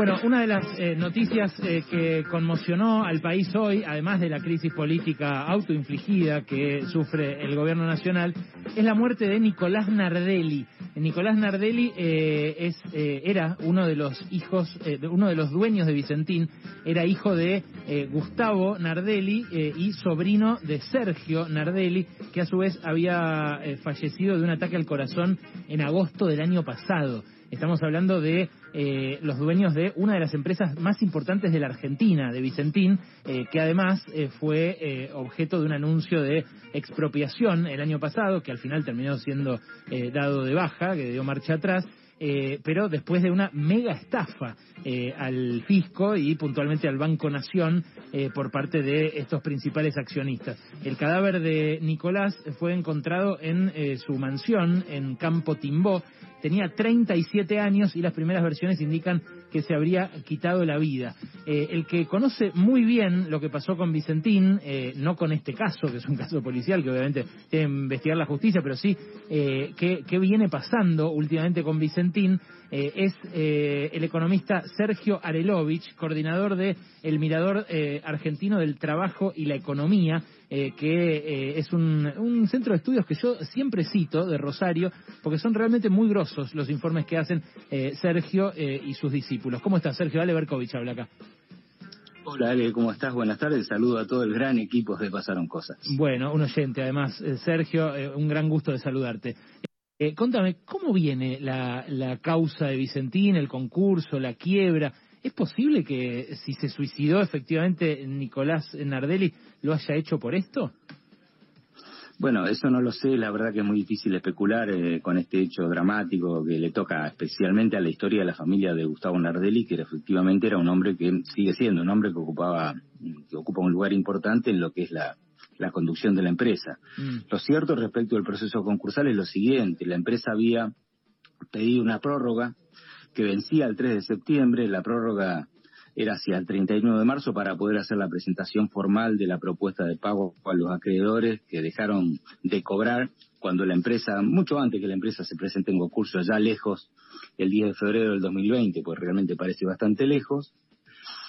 Bueno, una de las eh, noticias eh, que conmocionó al país hoy, además de la crisis política autoinfligida que sufre el gobierno nacional, es la muerte de Nicolás Nardelli. Nicolás Nardelli eh, es, era uno de los hijos, uno de los dueños de Vicentín, era hijo de Gustavo Nardelli y sobrino de Sergio Nardelli, que a su vez había fallecido de un ataque al corazón en agosto del año pasado. Estamos hablando de eh, los dueños de una de las empresas más importantes de la Argentina, de Vicentín, eh, que además eh, fue objeto de un anuncio de expropiación el año pasado, que al final terminó siendo dado de baja, que dio marcha atrás. Pero después de una mega estafa al fisco y puntualmente al Banco Nación por parte de estos principales accionistas. El cadáver de Nicolás fue encontrado en su mansión en Campo Timbó, tenía 37 años y las primeras versiones indican que se habría quitado la vida. Eh, el que conoce muy bien lo que pasó con Vicentín, eh, no con este caso, que es un caso policial que obviamente tiene que investigar la justicia, pero sí eh, qué, viene pasando últimamente con Vicentín, es el economista Sergio Arelovich, coordinador de el Mirador Argentino del Trabajo y la Economía, que es un, un, centro de estudios que yo siempre cito de Rosario, porque son realmente muy grosos los informes que hacen Sergio y sus discípulos. ¿Cómo estás, Sergio? Ale Berkovich habla acá. Hola Ale, ¿cómo estás? Buenas tardes. Saludo a todo el gran equipo de Pasaron Cosas. Bueno, un oyente además. Eh, Sergio, eh, un gran gusto de saludarte. Eh, contame, ¿cómo viene la, la causa de Vicentín, el concurso, la quiebra? ¿Es posible que si se suicidó efectivamente Nicolás Nardelli lo haya hecho por esto? Bueno, eso no lo sé, la verdad que es muy difícil especular eh, con este hecho dramático que le toca especialmente a la historia de la familia de Gustavo Nardelli, que efectivamente era un hombre que sigue siendo un hombre que ocupaba, que ocupa un lugar importante en lo que es la, conducción de la empresa. Mm. Lo cierto respecto del proceso concursal es lo siguiente, la empresa había pedido una prórroga que vencía el 3 de septiembre, la prórroga era hacia el 31 de marzo para poder hacer la presentación formal de la propuesta de pago a los acreedores que dejaron de cobrar cuando la empresa, mucho antes que la empresa se presente en concurso, ya lejos, el 10 de febrero del 2020, pues realmente parece bastante lejos.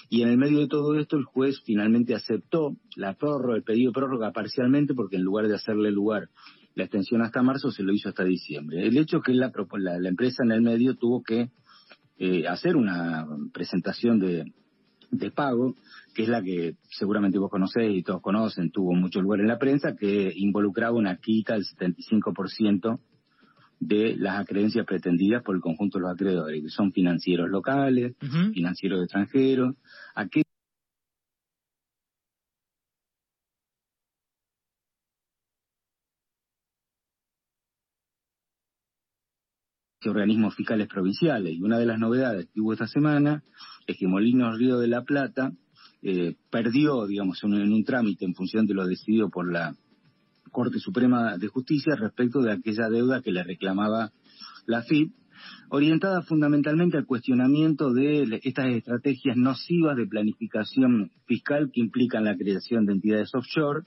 Y en el medio de todo esto, el juez finalmente aceptó la prórroga, el pedido de prórroga parcialmente, porque en lugar de hacerle lugar la extensión hasta marzo, se lo hizo hasta diciembre. El hecho que la, la empresa en el medio tuvo que eh, hacer una presentación de, de pago, que es la que seguramente vos conocéis y todos conocen, tuvo mucho lugar en la prensa, que involucraba una quita del 75% de las acreencias pretendidas por el conjunto de los acreedores, que son financieros locales, financieros extranjeros, aquellos organismos fiscales provinciales. Y una de las novedades que hubo esta semana es que Molinos Río de la Plata eh, perdió, digamos, en, un trámite en función de lo decidido por la Corte Suprema de Justicia respecto de aquella deuda que le reclamaba la FIP, orientada fundamentalmente al cuestionamiento de estas estrategias nocivas de planificación fiscal que implican la creación de entidades offshore,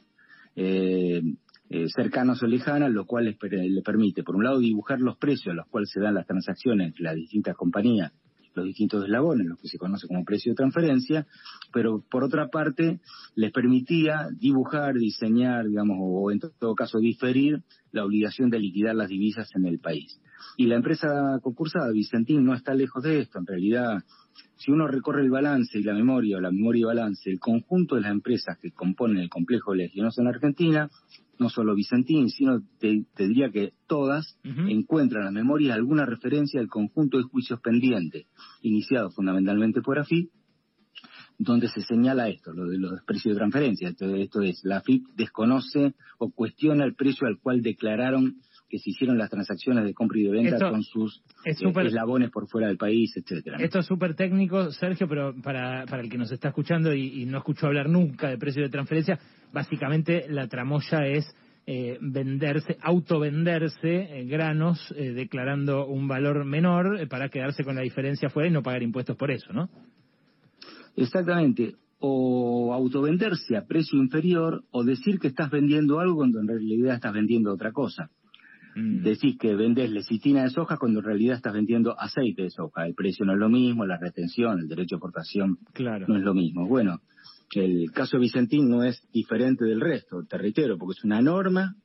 eh, eh, cercanos o lejanas, lo cual le permite, por un lado, dibujar los precios a los cuales se dan las transacciones entre las distintas compañías, los distintos eslabones, lo que se conoce como precio de transferencia, pero por otra parte les permitía dibujar, diseñar, digamos, o en todo caso diferir la obligación de liquidar las divisas en el país. Y la empresa concursada, Vicentín, no está lejos de esto. En realidad, si uno recorre el balance y la memoria, o la memoria y balance, el conjunto de las empresas que componen el complejo legionoso en Argentina, no solo Vicentín, sino te, diría que todas encuentran en la memoria alguna referencia al conjunto de juicios pendientes, iniciados fundamentalmente por AFIP, donde se señala esto, lo de los precios de transferencia. Esto, es, la AFIP desconoce o cuestiona el precio al cual declararon que se hicieron las transacciones de compra y de venta con sus eh, eslabones por fuera del país, etcétera. Esto es súper técnico, Sergio, pero para, para el que nos está escuchando y, no escuchó hablar nunca de precio de transferencia, básicamente la tramoya es eh, venderse, autovenderse eh, granos declarando un valor menor para quedarse con la diferencia fuera y no pagar impuestos por eso, ¿no? Exactamente. O autovenderse a precio inferior o decir que estás vendiendo algo cuando en realidad estás vendiendo otra cosa. Mm. Decís que vendes lecitina de soja cuando en realidad estás vendiendo aceite de soja. El precio no es lo mismo, la retención, el derecho de exportación claro. no es lo mismo. Bueno, el caso de Vicentín no es diferente del resto, te reitero, porque es una norma.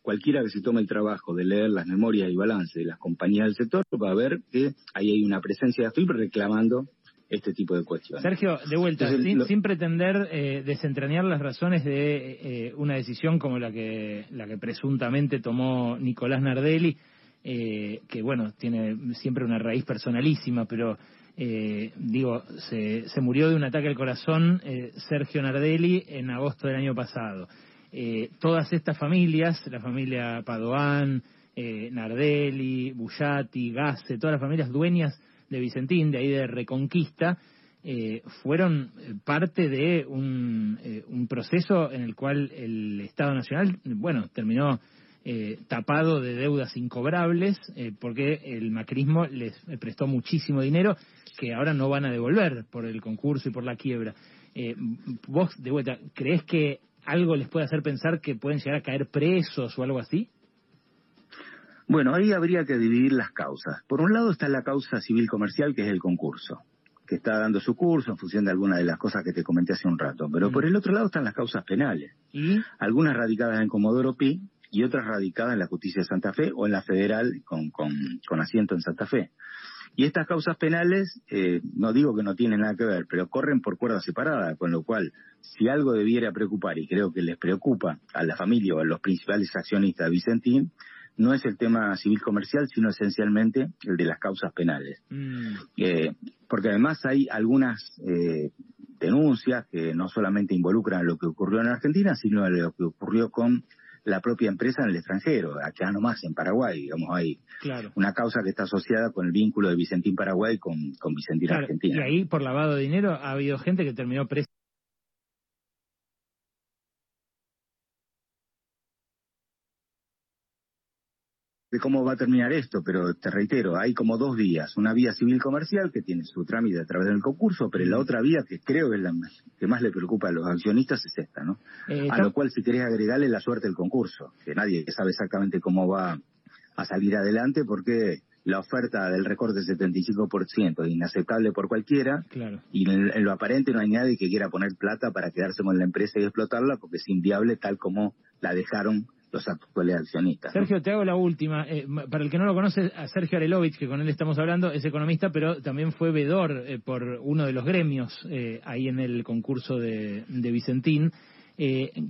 Cualquiera que se tome el trabajo de leer las memorias y balance de las compañías del sector va a ver que ahí hay una presencia de AFIP reclamando este tipo de cuestiones. Sergio, de vuelta, sin, pretender eh, desentrañar las razones de eh, una decisión como la que, la que presuntamente tomó Nicolás Nardelli, eh, que bueno, tiene siempre una raíz personalísima, pero eh, digo, se, se, murió de un ataque al corazón Sergio Nardelli en agosto del año pasado. todas estas familias, la familia Padoan, Nardelli, Bullati, Gasse, todas las familias dueñas de Vicentín, de ahí de Reconquista, eh, fueron eh, parte de un, eh, un, proceso en el cual el Estado Nacional, bueno, terminó tapado de deudas incobrables porque el macrismo les prestó muchísimo dinero que ahora no van a devolver por el concurso y por la quiebra. vos, de vuelta, ¿crees que algo les puede hacer pensar que pueden llegar a caer presos o algo así? Bueno, ahí habría que dividir las causas. Por un lado está la causa civil comercial, que es el concurso, que está dando su curso en función de algunas de las cosas que te comenté hace un rato. Pero mm. por el otro lado están las causas penales. ¿Y? Algunas radicadas en Comodoro Pi y otras radicadas en la justicia de Santa Fe o en la federal con, con, con asiento en Santa Fe. Y estas causas penales, eh, no digo que no tienen nada que ver, pero corren por cuerda separada, con lo cual, si algo debiera preocupar, y creo que les preocupa a la familia o a los principales accionistas de Vicentín, no es el tema civil comercial, sino esencialmente el de las causas penales. Mm. Eh, porque además hay algunas eh, denuncias que no solamente involucran lo que ocurrió en Argentina, sino lo que ocurrió con la propia empresa en el extranjero, acá nomás en Paraguay, digamos, hay una causa que está asociada con el vínculo de Vicentín Paraguay con, con Vicentín Argentina. Y ahí, por lavado de dinero, ha habido gente que terminó presa de cómo va a terminar esto, pero te reitero, hay como dos vías. Una vía civil comercial que tiene su trámite a través del concurso, pero la otra vía que creo es la que más le preocupa a los accionistas es esta, ¿no? Eh, a lo cual si querés agregarle la suerte del concurso, que nadie sabe exactamente cómo va a salir adelante porque la oferta del recorte del 75% es inaceptable por cualquiera y en, lo aparente no hay nadie que quiera poner plata para quedarse con la empresa y explotarla porque es inviable tal como la dejaron los actuales accionistas. Sergio, te hago la última. Eh, para el que no lo conoce, a Sergio Arelovich, que con él estamos hablando, es economista, pero también fue vedor eh, por uno de los gremios eh, ahí en el concurso de, Vicentín.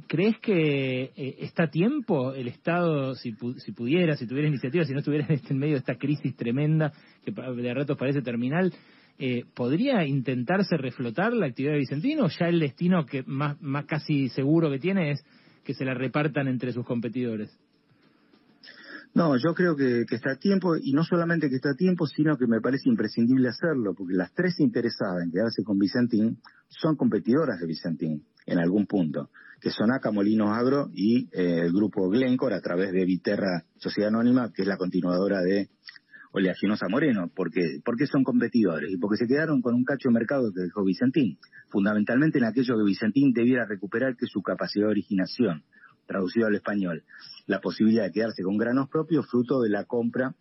¿Crees que está a tiempo el Estado, si, si pudiera, si tuviera iniciativa, si no estuviera en medio de esta crisis tremenda que de ratos parece terminal, ¿podría intentarse reflotar la actividad de Vicentín o ya el destino que más, más casi seguro que tiene es que se la repartan entre sus competidores? No, yo creo que, está a tiempo, y no solamente que está a tiempo, sino que me parece imprescindible hacerlo, porque las tres interesadas en quedarse con Vicentín son competidoras de Vicentín, en algún punto, que son Aca Molinos Agro y eh, el grupo Glencore a través de Viterra Sociedad Anónima, que es la continuadora de Oleaginosa Moreno, porque, porque son competidores y porque se quedaron con un cacho de mercado que dejó Vicentín, fundamentalmente en aquello que Vicentín debiera recuperar, que es su capacidad de originación, traducido al español, la posibilidad de quedarse con granos propios fruto de la compra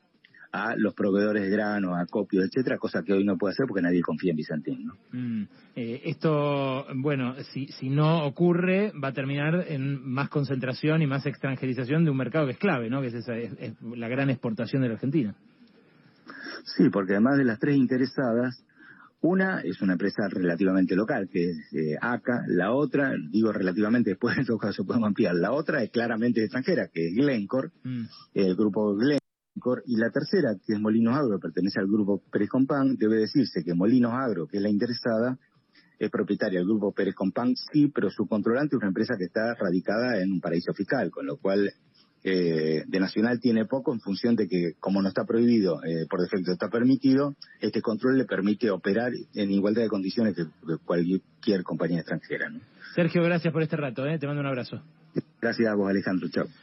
a los proveedores de granos, a copios, etcétera, cosa que hoy no puede hacer porque nadie confía en Vicentín. Mm, eh, esto, bueno, si, si no ocurre, va a terminar en más concentración y más extranjerización de un mercado que es clave, ¿no? que es, esa, es la gran exportación de la Argentina. Sí, porque además de las tres interesadas, una es una empresa relativamente local, que es eh, ACA, la otra, digo relativamente, después en todo caso podemos ampliar, la otra es claramente extranjera, que es Glencore, mm. el grupo Glencore, y la tercera, que es Molinos Agro, pertenece al grupo Pérez Compán, debe decirse que Molinos Agro, que es la interesada, es propietaria del grupo Pérez Compán, sí, pero su controlante es una empresa que está radicada en un paraíso fiscal, con lo cual eh, de Nacional tiene poco en función de que, como no está prohibido, eh, por defecto está permitido, este control le permite operar en igualdad de condiciones que, cualquier compañía extranjera. Sergio, gracias por este rato, ¿eh? te mando un abrazo. Gracias a vos, Alejandro. Chao.